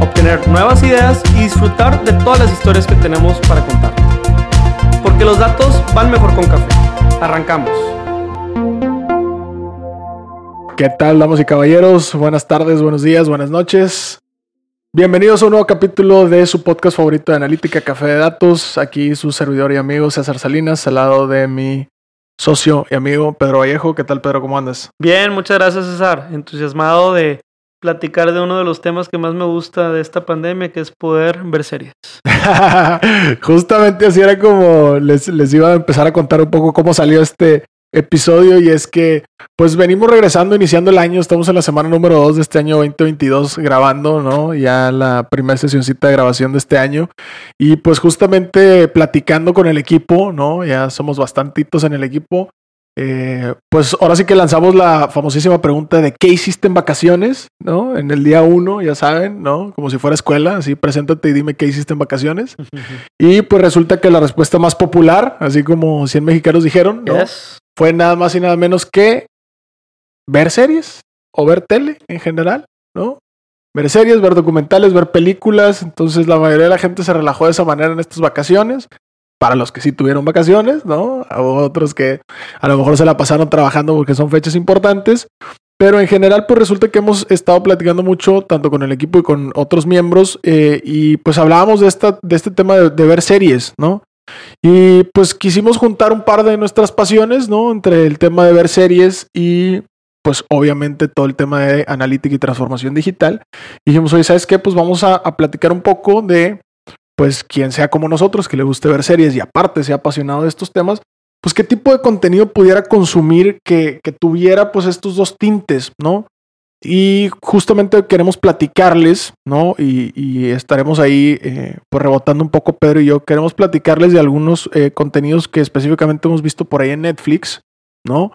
obtener nuevas ideas y disfrutar de todas las historias que tenemos para contar. Porque los datos van mejor con café. Arrancamos. ¿Qué tal, damas y caballeros? Buenas tardes, buenos días, buenas noches. Bienvenidos a un nuevo capítulo de su podcast favorito de analítica, Café de Datos. Aquí su servidor y amigo César Salinas, al lado de mi socio y amigo Pedro Vallejo. ¿Qué tal, Pedro? ¿Cómo andas? Bien, muchas gracias, César. Entusiasmado de platicar de uno de los temas que más me gusta de esta pandemia, que es poder ver series. Justamente así era como les, les iba a empezar a contar un poco cómo salió este episodio y es que pues venimos regresando, iniciando el año, estamos en la semana número 2 de este año 2022 grabando, ¿no? Ya la primera sesioncita de grabación de este año y pues justamente platicando con el equipo, ¿no? Ya somos bastantitos en el equipo eh, pues ahora sí que lanzamos la famosísima pregunta de ¿qué hiciste en vacaciones? ¿No? En el día uno, ya saben, ¿no? Como si fuera escuela, así preséntate y dime qué hiciste en vacaciones. y pues resulta que la respuesta más popular, así como 100 mexicanos dijeron, ¿no? Fue nada más y nada menos que ver series o ver tele en general, ¿no? Ver series, ver documentales, ver películas. Entonces la mayoría de la gente se relajó de esa manera en estas vacaciones para los que sí tuvieron vacaciones, ¿no? A otros que a lo mejor se la pasaron trabajando porque son fechas importantes. Pero en general, pues resulta que hemos estado platicando mucho, tanto con el equipo y con otros miembros, eh, y pues hablábamos de, esta, de este tema de, ver series, ¿no? Y pues quisimos juntar un par de nuestras pasiones, ¿no? Entre el tema de ver series y pues obviamente todo el tema de analítica y transformación digital. Y dijimos, oye, ¿sabes qué? Pues vamos a platicar un poco de pues quien sea como nosotros, que le guste ver series y aparte sea apasionado de estos temas, pues qué tipo de contenido pudiera consumir que, tuviera pues estos dos tintes, ¿no? Y justamente queremos platicarles, ¿no? Y, estaremos ahí eh, pues rebotando un poco Pedro y yo, queremos platicarles de algunos eh, contenidos que específicamente hemos visto por ahí en Netflix, ¿no?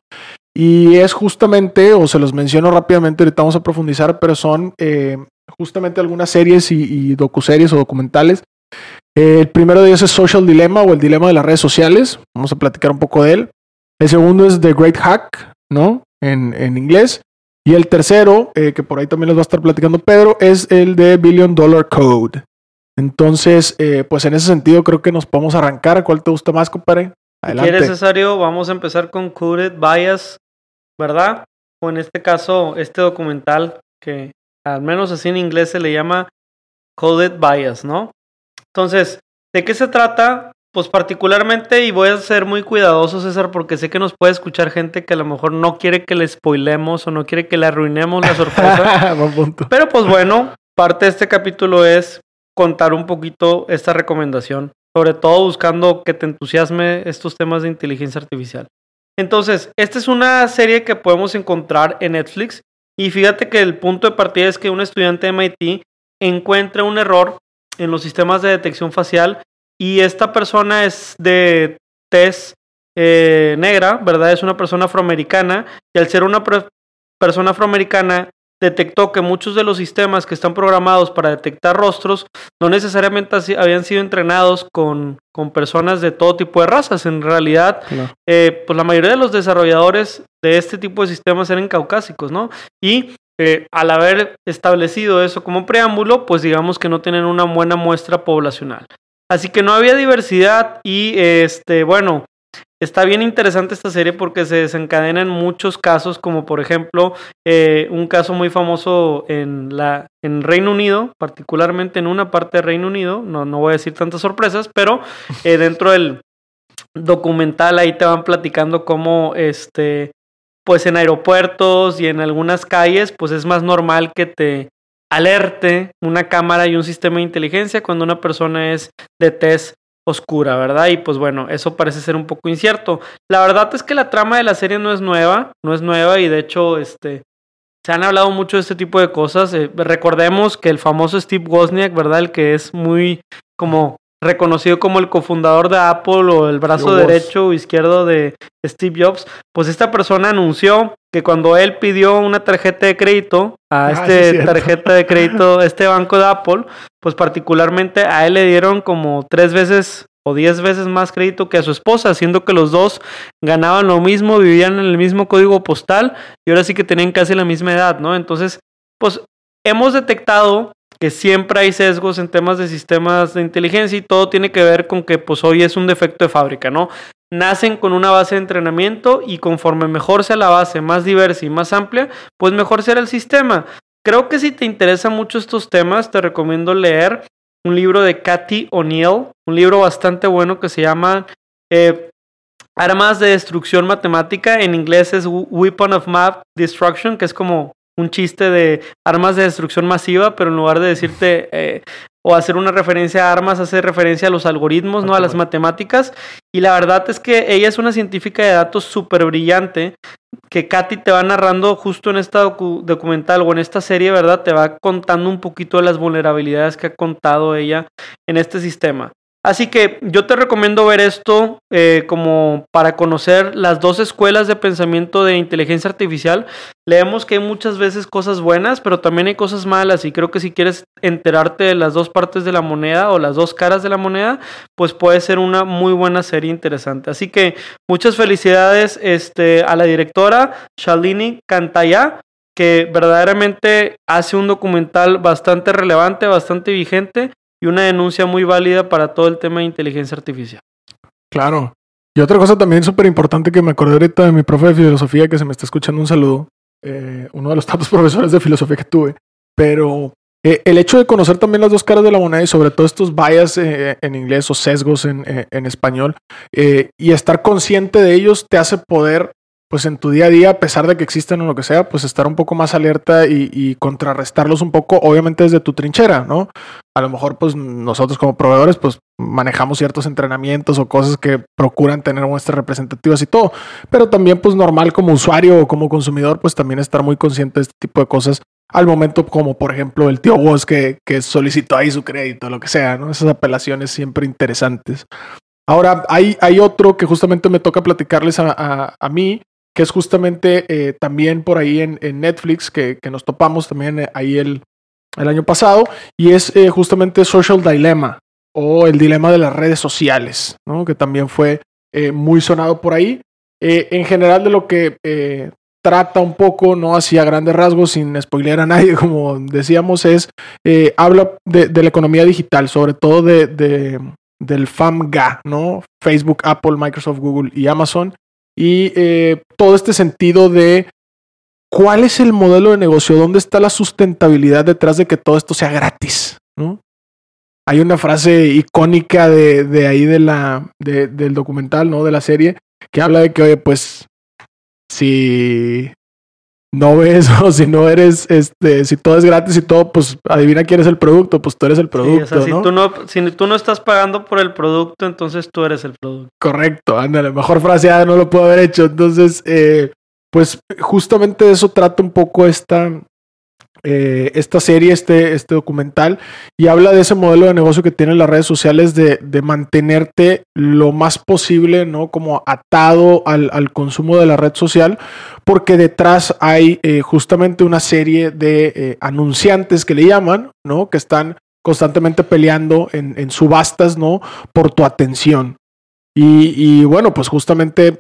Y es justamente, o se los menciono rápidamente, ahorita vamos a profundizar, pero son eh, justamente algunas series y, y docuseries o documentales el primero de ellos es Social Dilemma o el dilema de las redes sociales. Vamos a platicar un poco de él. El segundo es The Great Hack, ¿no? En, en inglés. Y el tercero, eh, que por ahí también les va a estar platicando Pedro, es el de Billion Dollar Code. Entonces, eh, pues en ese sentido creo que nos podemos arrancar. ¿Cuál te gusta más, compadre? Adelante. Si necesario, vamos a empezar con Coded Bias, ¿verdad? O en este caso, este documental que al menos así en inglés se le llama Coded Bias, ¿no? Entonces, ¿de qué se trata? Pues particularmente, y voy a ser muy cuidadoso, César, porque sé que nos puede escuchar gente que a lo mejor no quiere que le spoilemos o no quiere que le arruinemos la sorpresa. Pero pues bueno, parte de este capítulo es contar un poquito esta recomendación, sobre todo buscando que te entusiasme estos temas de inteligencia artificial. Entonces, esta es una serie que podemos encontrar en Netflix y fíjate que el punto de partida es que un estudiante de MIT encuentra un error en los sistemas de detección facial y esta persona es de tez eh, negra, ¿verdad? Es una persona afroamericana y al ser una persona afroamericana detectó que muchos de los sistemas que están programados para detectar rostros no necesariamente habían sido entrenados con, con personas de todo tipo de razas. En realidad, eh, pues la mayoría de los desarrolladores de este tipo de sistemas eran caucásicos, ¿no? Y al haber establecido eso como preámbulo, pues digamos que no tienen una buena muestra poblacional. Así que no había diversidad y este, bueno, está bien interesante esta serie porque se desencadenan muchos casos, como por ejemplo eh, un caso muy famoso en, la, en Reino Unido, particularmente en una parte de Reino Unido, no, no voy a decir tantas sorpresas, pero eh, dentro del documental ahí te van platicando cómo este, pues en aeropuertos y en algunas calles, pues es más normal que te alerte una cámara y un sistema de inteligencia cuando una persona es de tez oscura, ¿verdad? Y pues bueno, eso parece ser un poco incierto. La verdad es que la trama de la serie no es nueva, no es nueva y de hecho, este, se han hablado mucho de este tipo de cosas. Eh, recordemos que el famoso Steve Wozniak, ¿verdad? El que es muy como reconocido como el cofundador de Apple o el brazo derecho o izquierdo de Steve Jobs, pues esta persona anunció que cuando él pidió una tarjeta de crédito a ah, este tarjeta de crédito, este banco de Apple, pues particularmente a él le dieron como tres veces o diez veces más crédito que a su esposa, siendo que los dos ganaban lo mismo, vivían en el mismo código postal y ahora sí que tenían casi la misma edad, ¿no? Entonces, pues hemos detectado que siempre hay sesgos en temas de sistemas de inteligencia y todo tiene que ver con que pues hoy es un defecto de fábrica, ¿no? Nacen con una base de entrenamiento y conforme mejor sea la base, más diversa y más amplia, pues mejor será el sistema. Creo que si te interesan mucho estos temas, te recomiendo leer un libro de Cathy O'Neill, un libro bastante bueno que se llama eh, Armas de Destrucción Matemática. En inglés es Weapon of Math Destruction, que es como un chiste de armas de destrucción masiva, pero en lugar de decirte eh, o hacer una referencia a armas, hace referencia a los algoritmos, ¿no? A las matemáticas. Y la verdad es que ella es una científica de datos súper brillante, que Katy te va narrando justo en esta documental o en esta serie, ¿verdad? Te va contando un poquito de las vulnerabilidades que ha contado ella en este sistema. Así que yo te recomiendo ver esto eh, como para conocer las dos escuelas de pensamiento de inteligencia artificial. Leemos que hay muchas veces cosas buenas, pero también hay cosas malas y creo que si quieres enterarte de las dos partes de la moneda o las dos caras de la moneda, pues puede ser una muy buena serie interesante. Así que muchas felicidades este, a la directora Shalini Cantaya que verdaderamente hace un documental bastante relevante, bastante vigente y una denuncia muy válida para todo el tema de inteligencia artificial. Claro. Y otra cosa también súper importante que me acordé ahorita de mi profe de filosofía que se me está escuchando un saludo, eh, uno de los tantos profesores de filosofía que tuve, pero eh, el hecho de conocer también las dos caras de la moneda y sobre todo estos bias eh, en inglés o sesgos en, en español y estar consciente de ellos te hace poder pues en tu día a día, a pesar de que existen o lo que sea, pues estar un poco más alerta y, contrarrestarlos un poco, obviamente desde tu trinchera, ¿no? A lo mejor, pues nosotros como proveedores, pues manejamos ciertos entrenamientos o cosas que procuran tener muestras representativas y todo, pero también, pues normal como usuario o como consumidor, pues también estar muy consciente de este tipo de cosas al momento, como por ejemplo el tío Woz que, que solicitó ahí su crédito, lo que sea, ¿no? Esas apelaciones siempre interesantes. Ahora, hay, hay otro que justamente me toca platicarles a, a mí, que es justamente eh, también por ahí en, Netflix, que, nos topamos también eh, ahí el, el, año pasado, y es eh, justamente Social Dilemma o el dilema de las redes sociales, que también fue muy sonado por ahí. en general de lo que trata un poco, no así a grandes rasgos, sin spoiler a nadie, como decíamos, es, habla de, la economía digital, sobre todo de, de del FAMGA, ¿no? Facebook, Apple, Microsoft, Google y Amazon, y eh, todo este sentido de cuál es el modelo de negocio, dónde está la sustentabilidad detrás de que todo esto sea gratis, ¿no? Hay una frase icónica de, de ahí de la, del documental, ¿no? De la serie, que habla de que, oye, pues, si no ves o si no eres, este, si todo es gratis y todo, pues adivina quién es el producto, pues tú eres el producto. si, tú no, si tú no estás pagando por el producto, entonces tú eres el producto. Correcto, ándale, mejor frase no lo puedo haber hecho. Entonces, eh, pues justamente de eso trata un poco esta, eh, esta serie, este, este documental, y habla de ese modelo de negocio que tienen las redes sociales de, mantenerte lo más posible, ¿no? Como atado al, consumo de la red social, porque detrás hay eh, justamente una serie de eh, anunciantes que le llaman, ¿no? Que están constantemente peleando en, subastas, ¿no? Por tu atención. Y, bueno, pues justamente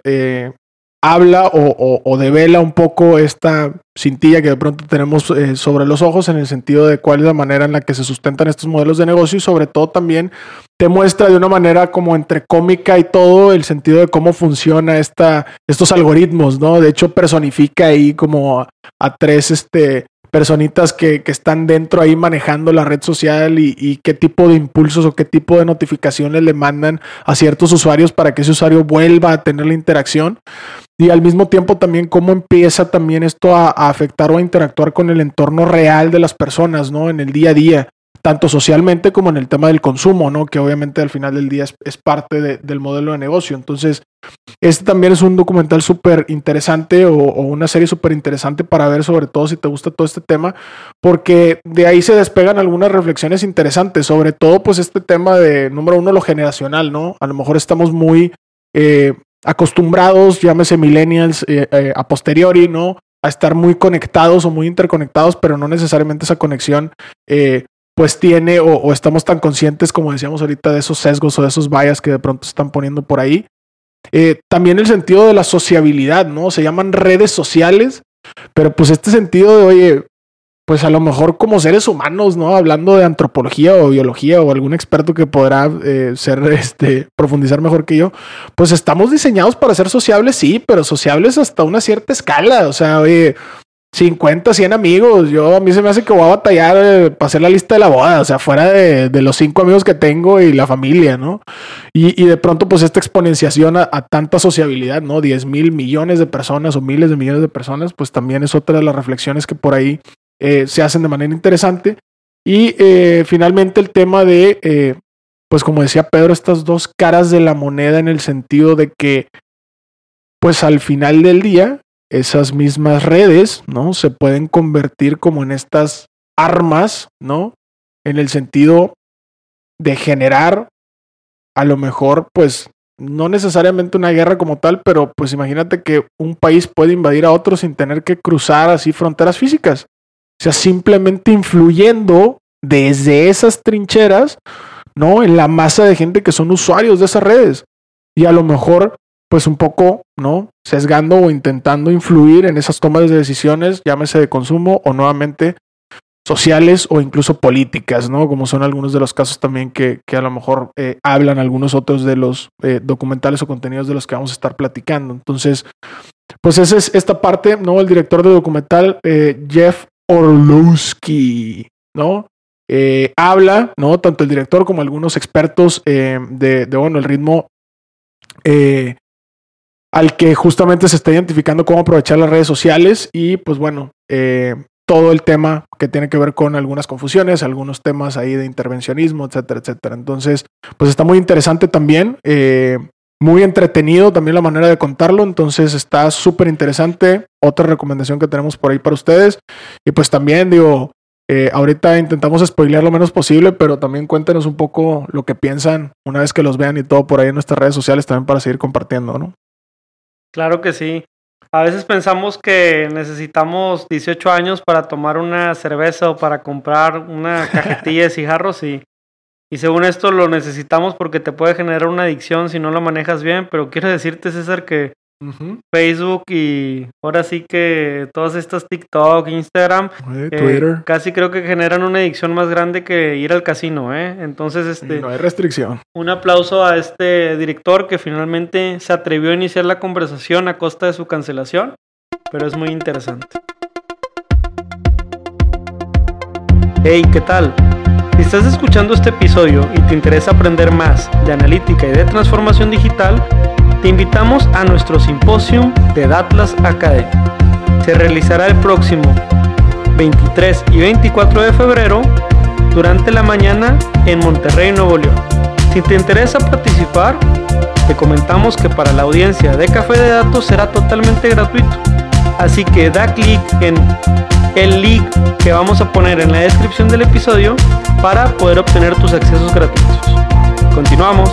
habla o, devela un poco esta cintilla que de pronto tenemos eh, sobre los ojos en el sentido de cuál es la manera en la que se sustentan estos modelos de negocio y sobre todo también te muestra de una manera como entre cómica y todo el sentido de cómo funciona esta, estos algoritmos, ¿no? De hecho personifica ahí como a, tres este, personitas que, están dentro ahí manejando la red social y, qué tipo de impulsos o qué tipo de notificaciones le mandan a ciertos usuarios para que ese usuario vuelva a tener la interacción y al mismo tiempo también cómo empieza también esto a, afectar o a interactuar con el entorno real de las personas, ¿no? En el día a día. tanto socialmente como en el tema del consumo, ¿no? Que obviamente al final del día es, parte del modelo de negocio. Entonces, este también es un documental súper interesante o, una serie súper interesante para ver, sobre todo si te gusta todo este tema, porque de ahí se despegan algunas reflexiones interesantes, sobre todo pues este tema de, número uno, lo generacional, ¿no? A lo mejor estamos muy... Eh, acostumbrados, llámese millennials, eh, eh, a posteriori, ¿no? A estar muy conectados o muy interconectados, pero no necesariamente esa conexión eh, pues tiene o, estamos tan conscientes como decíamos ahorita de esos sesgos o de esos vallas que de pronto están poniendo por ahí. También el sentido de la sociabilidad, ¿no? Se llaman redes sociales, pero pues este sentido de, oye, pues a lo mejor como seres humanos, ¿no? Hablando de antropología o biología o algún experto que podrá eh, ser, este, profundizar mejor que yo, pues estamos diseñados para ser sociables, sí, pero sociables hasta una cierta escala, o sea, oye, 50, 100 amigos. Yo a mí se me hace que voy a batallar eh, para hacer la lista de la boda, o sea, fuera de, los cinco amigos que tengo y la familia, ¿no? Y, de pronto, pues esta exponenciación a, tanta sociabilidad, ¿no? 10 mil millones de personas o miles de millones de personas, pues también es otra de las reflexiones que por ahí eh, se hacen de manera interesante. Y eh, finalmente el tema de, pues como decía Pedro, estas dos caras de la moneda en el sentido de que, pues al final del día, esas mismas redes, ¿no? Se pueden convertir como en estas armas, ¿no? En el sentido de generar a lo mejor, pues, no necesariamente una guerra como tal, pero pues imagínate que un país puede invadir a otro sin tener que cruzar así fronteras físicas. Sea, simplemente influyendo desde esas trincheras, ¿no? En la masa de gente que son usuarios de esas redes. Y a lo mejor pues un poco, ¿no? Sesgando o intentando influir en esas tomas de decisiones, llámese de consumo o nuevamente sociales o incluso políticas, ¿no? Como son algunos de los casos también que, a lo mejor eh, hablan algunos otros de los eh, documentales o contenidos de los que vamos a estar platicando. Entonces, pues esa es esta parte, ¿no? El director de documental, eh, Jeff Orlowski, ¿no? habla, ¿no? Tanto el director como algunos expertos de, de, bueno, el ritmo al que justamente se está identificando cómo aprovechar las redes sociales y pues bueno, eh, todo el tema que tiene que ver con algunas confusiones, algunos temas ahí de intervencionismo, etcétera, etcétera. Entonces, pues está muy interesante también, eh, muy entretenido también la manera de contarlo, entonces está súper interesante. Otra recomendación que tenemos por ahí para ustedes. Y pues también digo, eh, ahorita intentamos spoilear lo menos posible, pero también cuéntenos un poco lo que piensan una vez que los vean y todo por ahí en nuestras redes sociales también para seguir compartiendo, ¿no? Claro que sí. A veces pensamos que necesitamos 18 años para tomar una cerveza o para comprar una cajetilla de cigarros y, y según esto lo necesitamos porque te puede generar una adicción si no lo manejas bien, pero quiero decirte César que Facebook y ahora sí que todas estas TikTok, Instagram, eh, casi creo que generan una adicción más grande que ir al casino, ¿eh? Entonces, este... No hay restricción. Un aplauso a este director que finalmente se atrevió a iniciar la conversación a costa de su cancelación, pero es muy interesante. Hey, ¿qué tal? Si estás escuchando este episodio y te interesa aprender más de analítica y de transformación digital, te invitamos a nuestro simposio de Datlas Academy. Se realizará el próximo 23 y 24 de febrero durante la mañana en Monterrey, Nuevo León. Si te interesa participar, te comentamos que para la audiencia de Café de Datos será totalmente gratuito. Así que da clic en el link que vamos a poner en la descripción del episodio para poder obtener tus accesos gratuitos. Continuamos.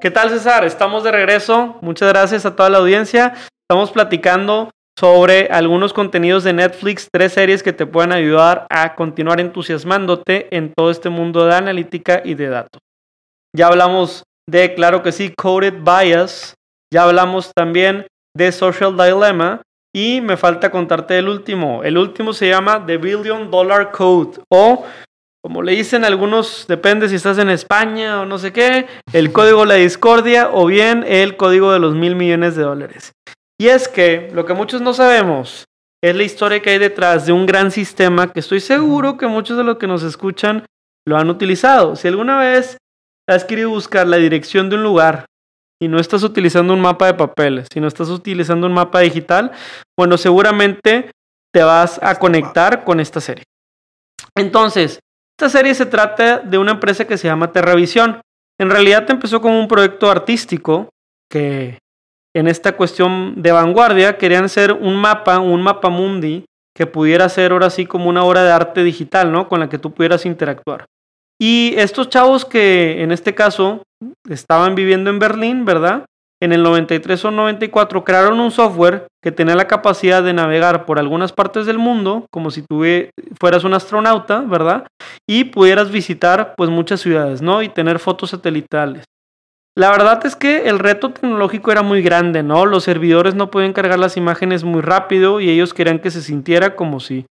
¿Qué tal César? Estamos de regreso. Muchas gracias a toda la audiencia. Estamos platicando sobre algunos contenidos de Netflix, tres series que te pueden ayudar a continuar entusiasmándote en todo este mundo de analítica y de datos. Ya hablamos de, claro que sí, Coded Bias. Ya hablamos también de Social Dilemma. Y me falta contarte el último. El último se llama The Billion Dollar Code o como le dicen algunos, depende si estás en España o no sé qué, el código de la discordia o bien el código de los mil millones de dólares. Y es que lo que muchos no sabemos es la historia que hay detrás de un gran sistema que estoy seguro que muchos de los que nos escuchan lo han utilizado. Si alguna vez has querido buscar la dirección de un lugar y no estás utilizando un mapa de papeles, si no estás utilizando un mapa digital, bueno, seguramente te vas a conectar con esta serie. Entonces, esta serie se trata de una empresa que se llama Terravisión. En realidad empezó como un proyecto artístico que en esta cuestión de vanguardia querían hacer un mapa, un mapa mundi que pudiera ser ahora sí como una obra de arte digital, ¿no? Con la que tú pudieras interactuar. Y estos chavos que en este caso estaban viviendo en Berlín, ¿verdad? En el 93 o 94 crearon un software que tenía la capacidad de navegar por algunas partes del mundo, como si tú fueras un astronauta, ¿verdad? Y pudieras visitar pues muchas ciudades, ¿no? Y tener fotos satelitales. La verdad es que el reto tecnológico era muy grande, ¿no? Los servidores no podían cargar las imágenes muy rápido y ellos querían que se sintiera como si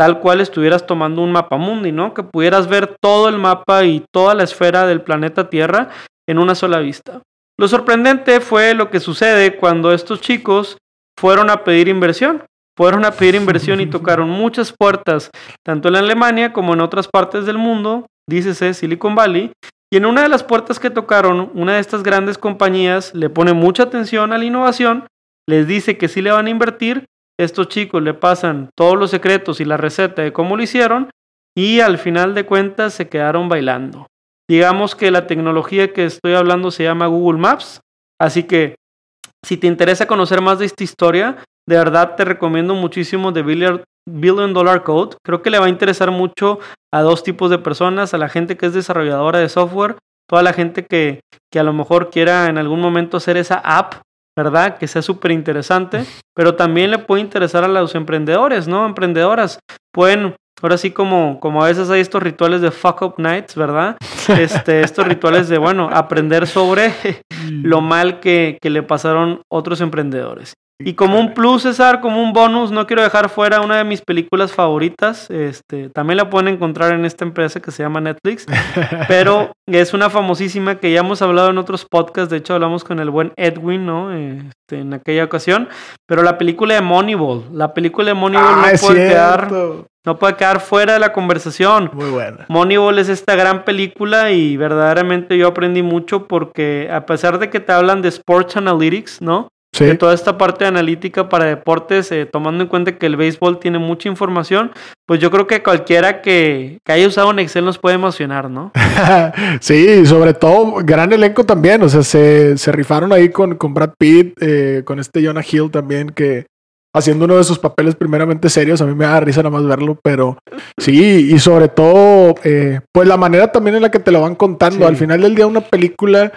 tal cual estuvieras tomando un mapa mundi, ¿no? Que pudieras ver todo el mapa y toda la esfera del planeta Tierra en una sola vista. Lo sorprendente fue lo que sucede cuando estos chicos fueron a pedir inversión. Fueron a pedir inversión y tocaron muchas puertas, tanto en Alemania como en otras partes del mundo, dícese Silicon Valley, y en una de las puertas que tocaron, una de estas grandes compañías le pone mucha atención a la innovación, les dice que sí le van a invertir, estos chicos le pasan todos los secretos y la receta de cómo lo hicieron y al final de cuentas se quedaron bailando. Digamos que la tecnología que estoy hablando se llama Google Maps, así que si te interesa conocer más de esta historia, de verdad te recomiendo muchísimo The Billion Dollar Code. Creo que le va a interesar mucho a dos tipos de personas, a la gente que es desarrolladora de software, toda la gente que, que a lo mejor quiera en algún momento hacer esa app, ¿verdad? Que sea súper interesante, pero también le puede interesar a los emprendedores, ¿no? Emprendedoras. Pueden, ahora sí como, como a veces hay estos rituales de fuck up nights, ¿verdad? Este, estos rituales de, bueno, aprender sobre lo mal que, que le pasaron otros emprendedores. Y como un plus, César, como un bonus, no quiero dejar fuera una de mis películas favoritas. Este, también la pueden encontrar en esta empresa que se llama Netflix. pero es una famosísima que ya hemos hablado en otros podcasts. De hecho, hablamos con el buen Edwin, ¿no? Este, en aquella ocasión. Pero la película de Moneyball. La película de Moneyball no, ah, puede quedar, no puede quedar fuera de la conversación. Muy buena. Moneyball es esta gran película y verdaderamente yo aprendí mucho porque a pesar de que te hablan de Sports Analytics, ¿no? De toda esta parte analítica para deportes, eh, tomando en cuenta que el béisbol tiene mucha información, pues yo creo que cualquiera que, haya usado un Excel nos puede emocionar, ¿no? sí, sobre todo gran elenco también, o sea, se, rifaron ahí con, con Brad Pitt, eh, con este Jonah Hill también, que haciendo uno de sus papeles primeramente serios, a mí me da risa nada más verlo, pero sí, y sobre todo, eh, pues la manera también en la que te lo van contando, al final del día una película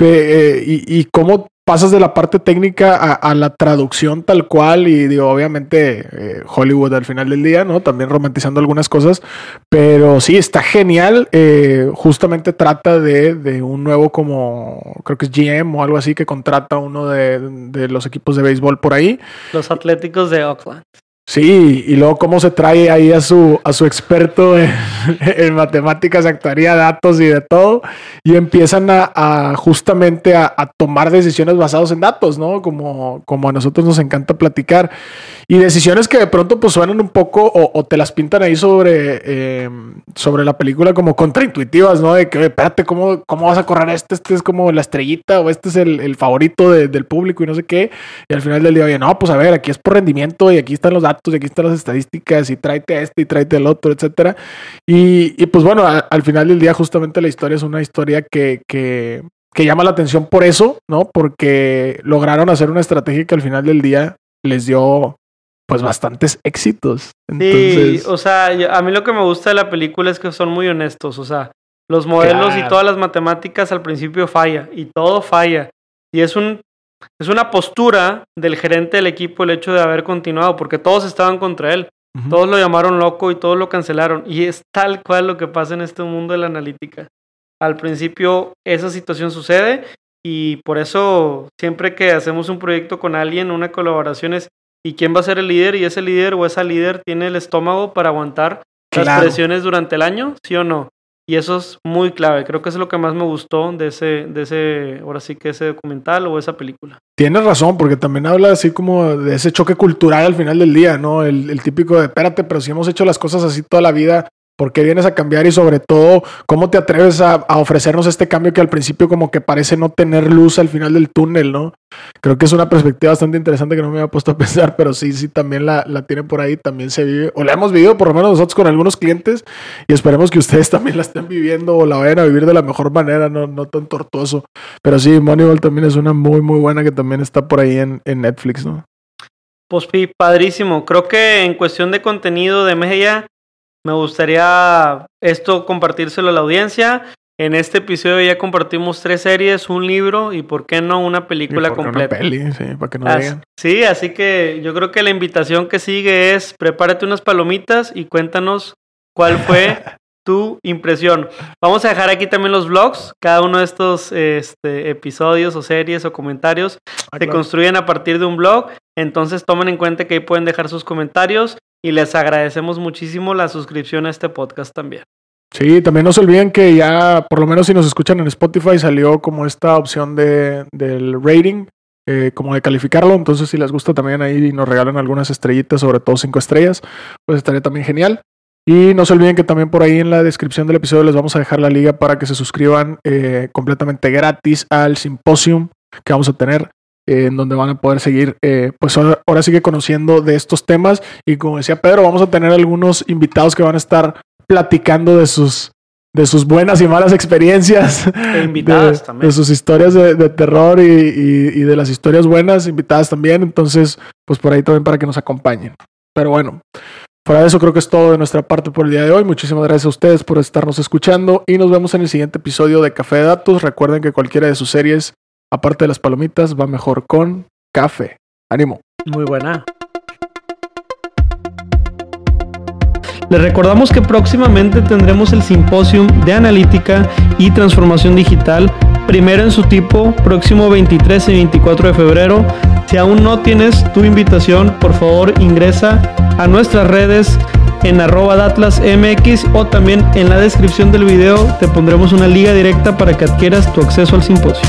y, y cómo pasas de la parte técnica a, la traducción tal cual y digo, obviamente eh, Hollywood al final del día, ¿no? También romantizando algunas cosas, pero sí, está genial. Eh, justamente trata de, un nuevo como, creo que es GM o algo así, que contrata uno de, de los equipos de béisbol por ahí. Los Atléticos de Oakland. Sí, y luego cómo se trae ahí a su, a su experto en, matemáticas, actuaría, datos y de todo, y empiezan a, justamente a, tomar decisiones basadas en datos, ¿no? Como, como a nosotros nos encanta platicar. Y decisiones que de pronto pues suenan un poco o, te las pintan ahí sobre, em, sobre la película como contraintuitivas, ¿no? De que, espérate, ¿cómo, ¿cómo vas a correr este? Este es como la estrellita o este es el, favorito del público y no sé qué. Y al final del día, oye, no, pues a ver, aquí es por rendimiento y aquí están los datos y aquí están las estadísticas y tráete este y tráete al otro, etcétera. Y, pues bueno, al final del día justamente la historia es una historia que, que llama la atención por eso, ¿no? Porque lograron hacer una estrategia que al final del día les dio pues bastantes éxitos. Sí, o sea, a mí lo que me gusta de la película es que son muy honestos, o sea, los modelos y todas las matemáticas al principio falla y todo falla. Y es un es una postura del gerente del equipo el hecho de haber continuado, porque todos estaban contra él. Todos lo llamaron loco y todos lo cancelaron. Y es tal cual lo que pasa en este mundo de la analítica. Al principio esa situación sucede y por eso siempre que hacemos un proyecto con alguien, una colaboración es ¿y quién va a ser el líder? Y ese líder o esa líder tiene el estómago para aguantar las presiones durante el año, ¿sí o no? Y eso es muy clave. Creo que es lo que más me gustó de ese, de ese, ahora sí que ese documental o esa película. Tienes razón, porque también habla así como de ese choque cultural al final del día, ¿no? El, el típico de, espérate, pero si hemos hecho las cosas así toda la vida, ¿Por qué vienes a cambiar? Y sobre todo, ¿cómo te atreves a, ofrecernos este cambio que al principio como que parece no tener luz al final del túnel, ¿no? Creo que es una perspectiva bastante interesante que no me había puesto a pensar, pero sí, sí, también la, la tiene por ahí, también se vive, o la hemos vivido por lo menos nosotros con algunos clientes y esperemos que ustedes también la estén viviendo o la vayan a vivir de la mejor manera, no, no tan tortuoso. Pero sí, Moneyball también es una muy, muy buena que también está por ahí en, en Netflix, ¿no? Pues padrísimo. Creo que en cuestión de contenido de media me gustaría esto compartírselo a la audiencia. En este episodio ya compartimos tres series, un libro y, ¿por qué no, una película completa? Una peli, sí, para que no así, Sí, así que yo creo que la invitación que sigue es prepárate unas palomitas y cuéntanos cuál fue tu impresión. Vamos a dejar aquí también los blogs. Cada uno de estos este, episodios o series o comentarios ah, se construyen a partir de un blog. Entonces tomen en cuenta que ahí pueden dejar sus comentarios y les agradecemos muchísimo la suscripción a este podcast también. Sí, también no se olviden que ya, por lo menos si nos escuchan en Spotify, salió como esta opción de, del rating, eh, como de calificarlo. Entonces, si les gusta también ahí y nos regalan algunas estrellitas, sobre todo cinco estrellas, pues estaría también genial. Y no se olviden que también por ahí en la descripción del episodio les vamos a dejar la liga para que se suscriban eh, completamente gratis al simposium que vamos a tener en donde van a poder seguir, eh, pues ahora, ahora, sigue conociendo de estos temas. Y como decía Pedro, vamos a tener algunos invitados que van a estar platicando de sus, de sus buenas y malas experiencias. E invitadas de, también. De sus historias de, terror y, y, de las historias buenas, invitadas también. Entonces, pues por ahí también para que nos acompañen. Pero bueno, fuera de eso creo que es todo de nuestra parte por el día de hoy. Muchísimas gracias a ustedes por estarnos escuchando y nos vemos en el siguiente episodio de Café de Datos. Recuerden que cualquiera de sus series aparte de las palomitas, va mejor con café. Ánimo. Muy buena. Les recordamos que próximamente tendremos el simposium de analítica y transformación digital, primero en su tipo, próximo 23 y 24 de febrero. Si aún no tienes tu invitación, por favor ingresa a nuestras redes en arroba datlasmx o también en la descripción del video te pondremos una liga directa para que adquieras tu acceso al simposio.